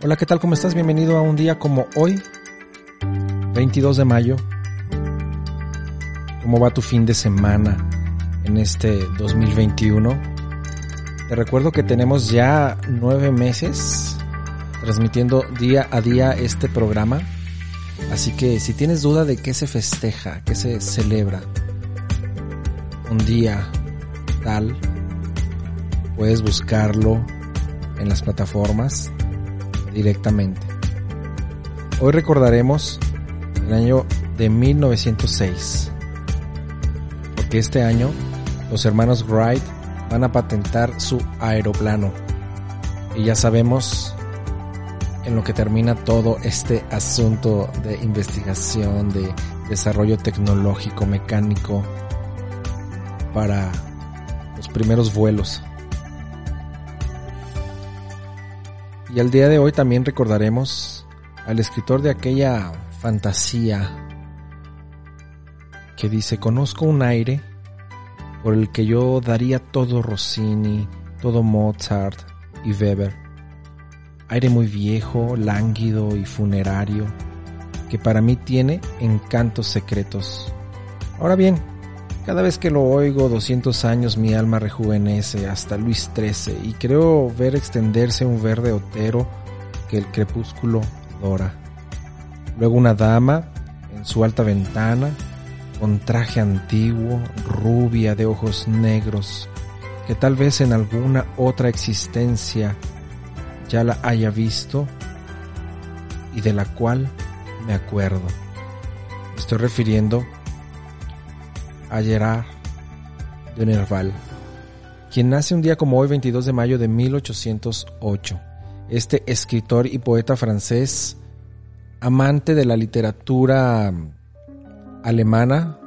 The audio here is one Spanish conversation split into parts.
Hola, ¿qué tal? ¿Cómo estás? Bienvenido a un día como hoy, 22 de mayo. ¿Cómo va tu fin de semana en este 2021? Te recuerdo que tenemos ya nueve meses transmitiendo día a día este programa. Así que si tienes duda de qué se festeja, qué se celebra, un día tal, puedes buscarlo en las plataformas directamente. Hoy recordaremos el año de 1906, porque este año los hermanos Wright van a patentar su aeroplano y ya sabemos en lo que termina todo este asunto de investigación, de desarrollo tecnológico, mecánico para los primeros vuelos. Y al día de hoy también recordaremos al escritor de aquella fantasía que dice, conozco un aire por el que yo daría todo Rossini, todo Mozart y Weber. Aire muy viejo, lánguido y funerario, que para mí tiene encantos secretos. Ahora bien, cada vez que lo oigo 200 años mi alma rejuvenece hasta Luis XIII y creo ver extenderse un verde otero que el crepúsculo dora. Luego una dama en su alta ventana, con traje antiguo, rubia de ojos negros, que tal vez en alguna otra existencia ya la haya visto y de la cual me acuerdo. estoy refiriendo a de Nerval, quien nace un día como hoy 22 de mayo de 1808. Este escritor y poeta francés, amante de la literatura alemana,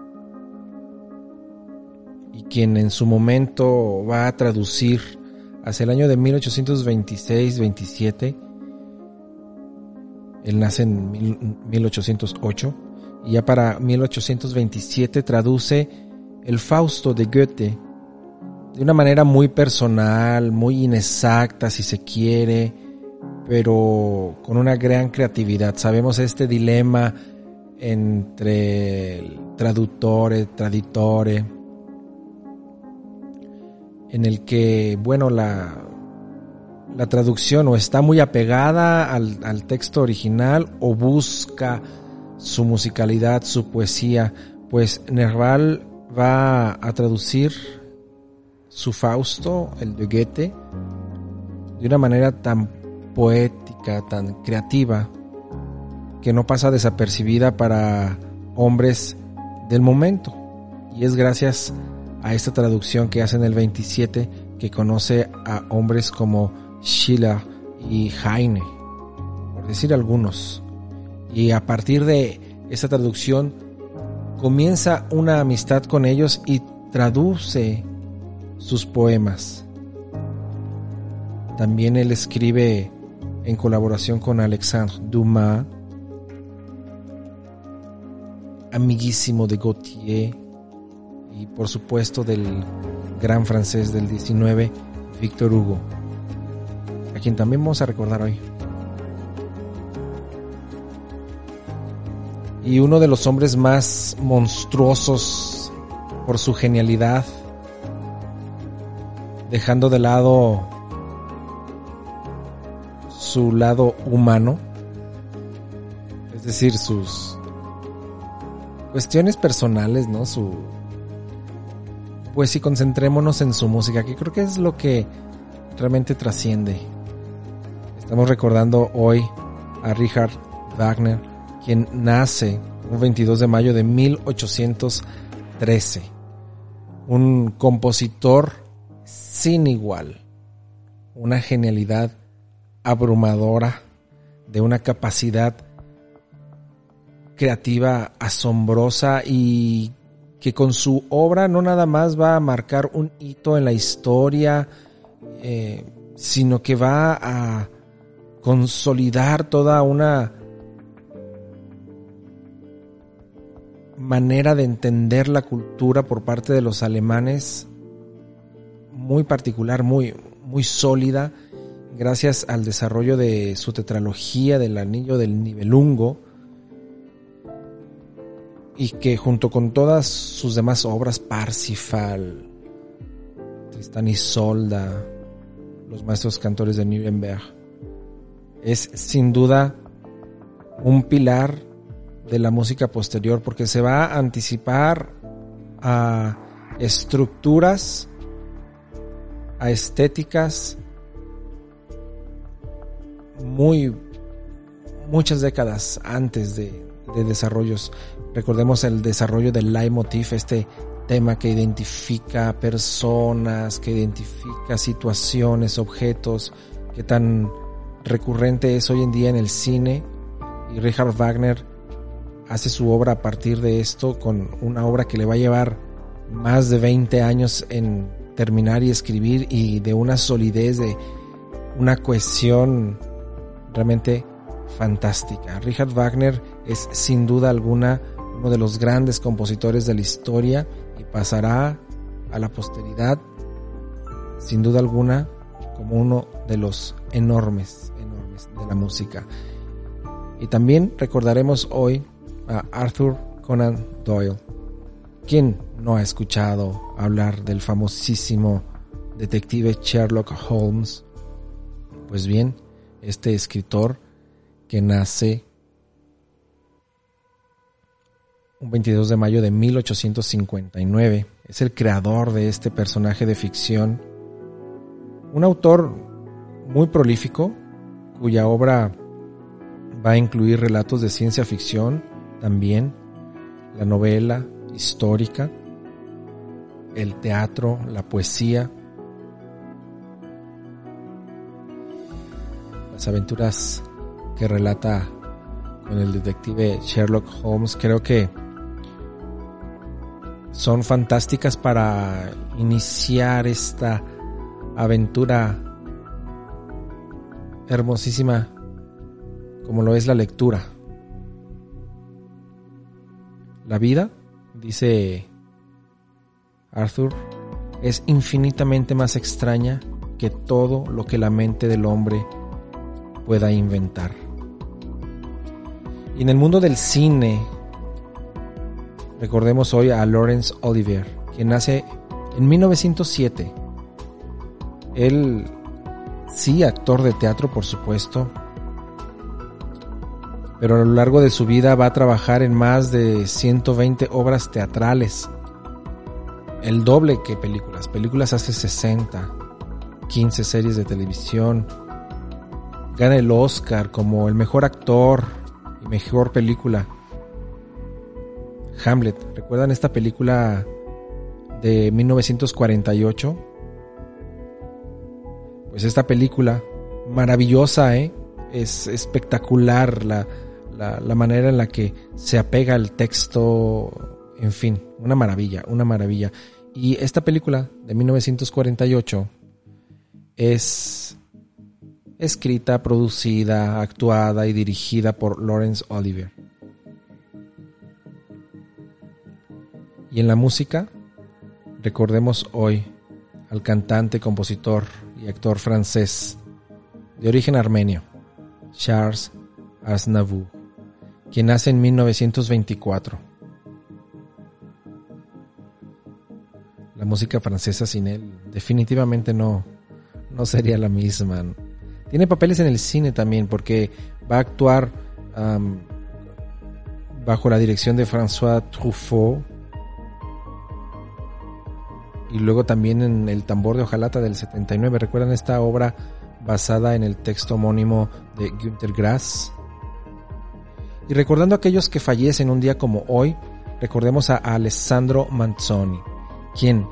y quien en su momento va a traducir hacia el año de 1826-27, él nace en 1808, y ya para 1827 traduce el Fausto de Goethe de una manera muy personal, muy inexacta si se quiere, pero con una gran creatividad. Sabemos este dilema entre el traductore, traditore, en el que, bueno, la, la traducción o está muy apegada al, al texto original o busca su musicalidad, su poesía, pues Nerval va a traducir su Fausto, el de Goethe, de una manera tan poética, tan creativa, que no pasa desapercibida para hombres del momento. Y es gracias a esta traducción que hace en el 27 que conoce a hombres como Schiller y Heine, por decir algunos. Y a partir de esa traducción comienza una amistad con ellos y traduce sus poemas. También él escribe en colaboración con Alexandre Dumas, amiguísimo de Gautier y por supuesto del gran francés del 19, Victor Hugo, a quien también vamos a recordar hoy. Y uno de los hombres más monstruosos por su genialidad, dejando de lado su lado humano, es decir, sus cuestiones personales, ¿no? Su pues si concentrémonos en su música, que creo que es lo que realmente trasciende. Estamos recordando hoy a Richard Wagner, quien nace un 22 de mayo de 1813. Un compositor sin igual, una genialidad abrumadora, de una capacidad creativa asombrosa y que con su obra no nada más va a marcar un hito en la historia, eh, sino que va a consolidar toda una manera de entender la cultura por parte de los alemanes muy particular, muy, muy sólida gracias al desarrollo de su tetralogía del Anillo del Nibelungo, y que junto con todas sus demás obras, Parsifal, Tristán y Solda, los maestros cantores de Nuremberg, es sin duda un pilar de la música posterior porque se va a anticipar a estructuras, a estéticas muy muchas décadas antes de, de desarrollos. Recordemos el desarrollo del leitmotiv, este tema que identifica personas, que identifica situaciones, objetos, que tan recurrente es hoy en día en el cine. Y Richard Wagner hace su obra a partir de esto con una obra que le va a llevar más de 20 años en terminar y escribir y de una solidez, de una cohesión realmente fantástica. Richard Wagner es sin duda alguna uno de los grandes compositores de la historia y pasará a la posteridad sin duda alguna como uno de los enormes, enormes de la música. Y también recordaremos hoy a Arthur Conan Doyle. ¿Quién no ha escuchado hablar del famosísimo detective Sherlock Holmes? Pues bien, este escritor que nace un 22 de mayo de 1859. Es el creador de este personaje de ficción. Un autor muy prolífico cuya obra va a incluir relatos de ciencia ficción también, la novela histórica, el teatro, la poesía, las aventuras que relata con el detective Sherlock Holmes creo que son fantásticas para iniciar esta aventura hermosísima como lo es la lectura. La vida, dice Arthur, es infinitamente más extraña que todo lo que la mente del hombre pueda inventar. Y en el mundo del cine, recordemos hoy a Laurence Olivier, quien nace en 1907. Él, sí, actor de teatro, por supuesto, pero a lo largo de su vida va a trabajar en más de 120 obras teatrales. El doble que películas. Películas hace 60, 15 series de televisión. Gana el Oscar como el mejor actor mejor película. Hamlet. ¿Recuerdan esta película de 1948? Pues esta película, maravillosa, ¿eh? Es espectacular la, la manera en la que se apega al texto. En fin, una maravilla, una maravilla. Y esta película de 1948 es escrita, producida, actuada y dirigida por Lawrence Olivier. Y en la música, recordemos hoy al cantante, compositor y actor francés de origen armenio, Charles Aznavour, quien nace en 1924. La música francesa sin él definitivamente no, no sería la misma. Tiene papeles en el cine también porque va a actuar bajo la dirección de François Truffaut y luego también en El tambor de hojalata del 79. ¿Recuerdan esta obra basada en el texto homónimo de Günter Grass? Y recordando a aquellos que fallecen un día como hoy, recordemos a Alessandro Manzoni, quien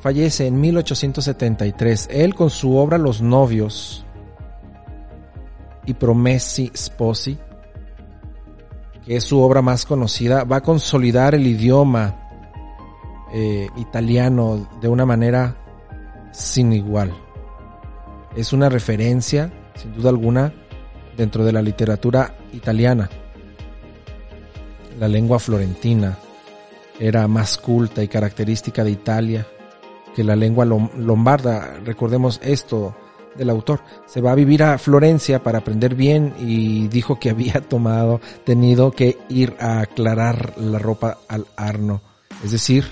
fallece en 1873. Él con su obra Los novios y Promessi Sposi, que es su obra más conocida, va a consolidar el idioma eh, italiano de una manera sin igual. Es una referencia, sin duda alguna, dentro de la literatura italiana. La lengua florentina era más culta y característica de Italia que la lengua lombarda. Recordemos esto, del autor. Se va a vivir a Florencia para aprender bien y dijo que había tomado, tenido que ir a aclarar la ropa al Arno. Es decir,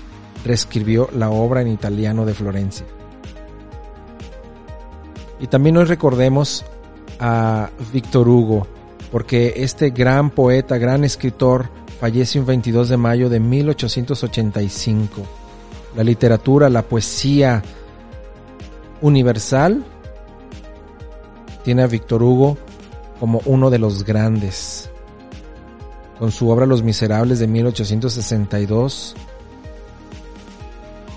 reescribió la obra en italiano de Florencia. Y también hoy recordemos a Víctor Hugo, porque este gran poeta, gran escritor, fallece un 22 de mayo de 1885. La literatura, la poesía universal tiene a Víctor Hugo como uno de los grandes. Con su obra Los Miserables de 1862,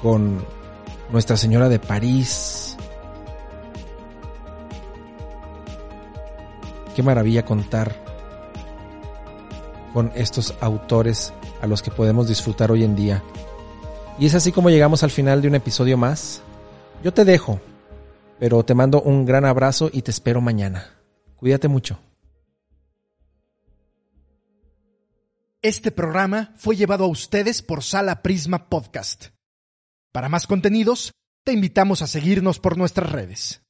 con Nuestra Señora de París. Qué maravilla contar con estos autores a los que podemos disfrutar hoy en día. Y es así como llegamos al final de un episodio más. Yo te dejo, pero te mando un gran abrazo y te espero mañana. Cuídate mucho. Este programa fue llevado a ustedes por Sala Prisma Podcast. Para más contenidos, te invitamos a seguirnos por nuestras redes.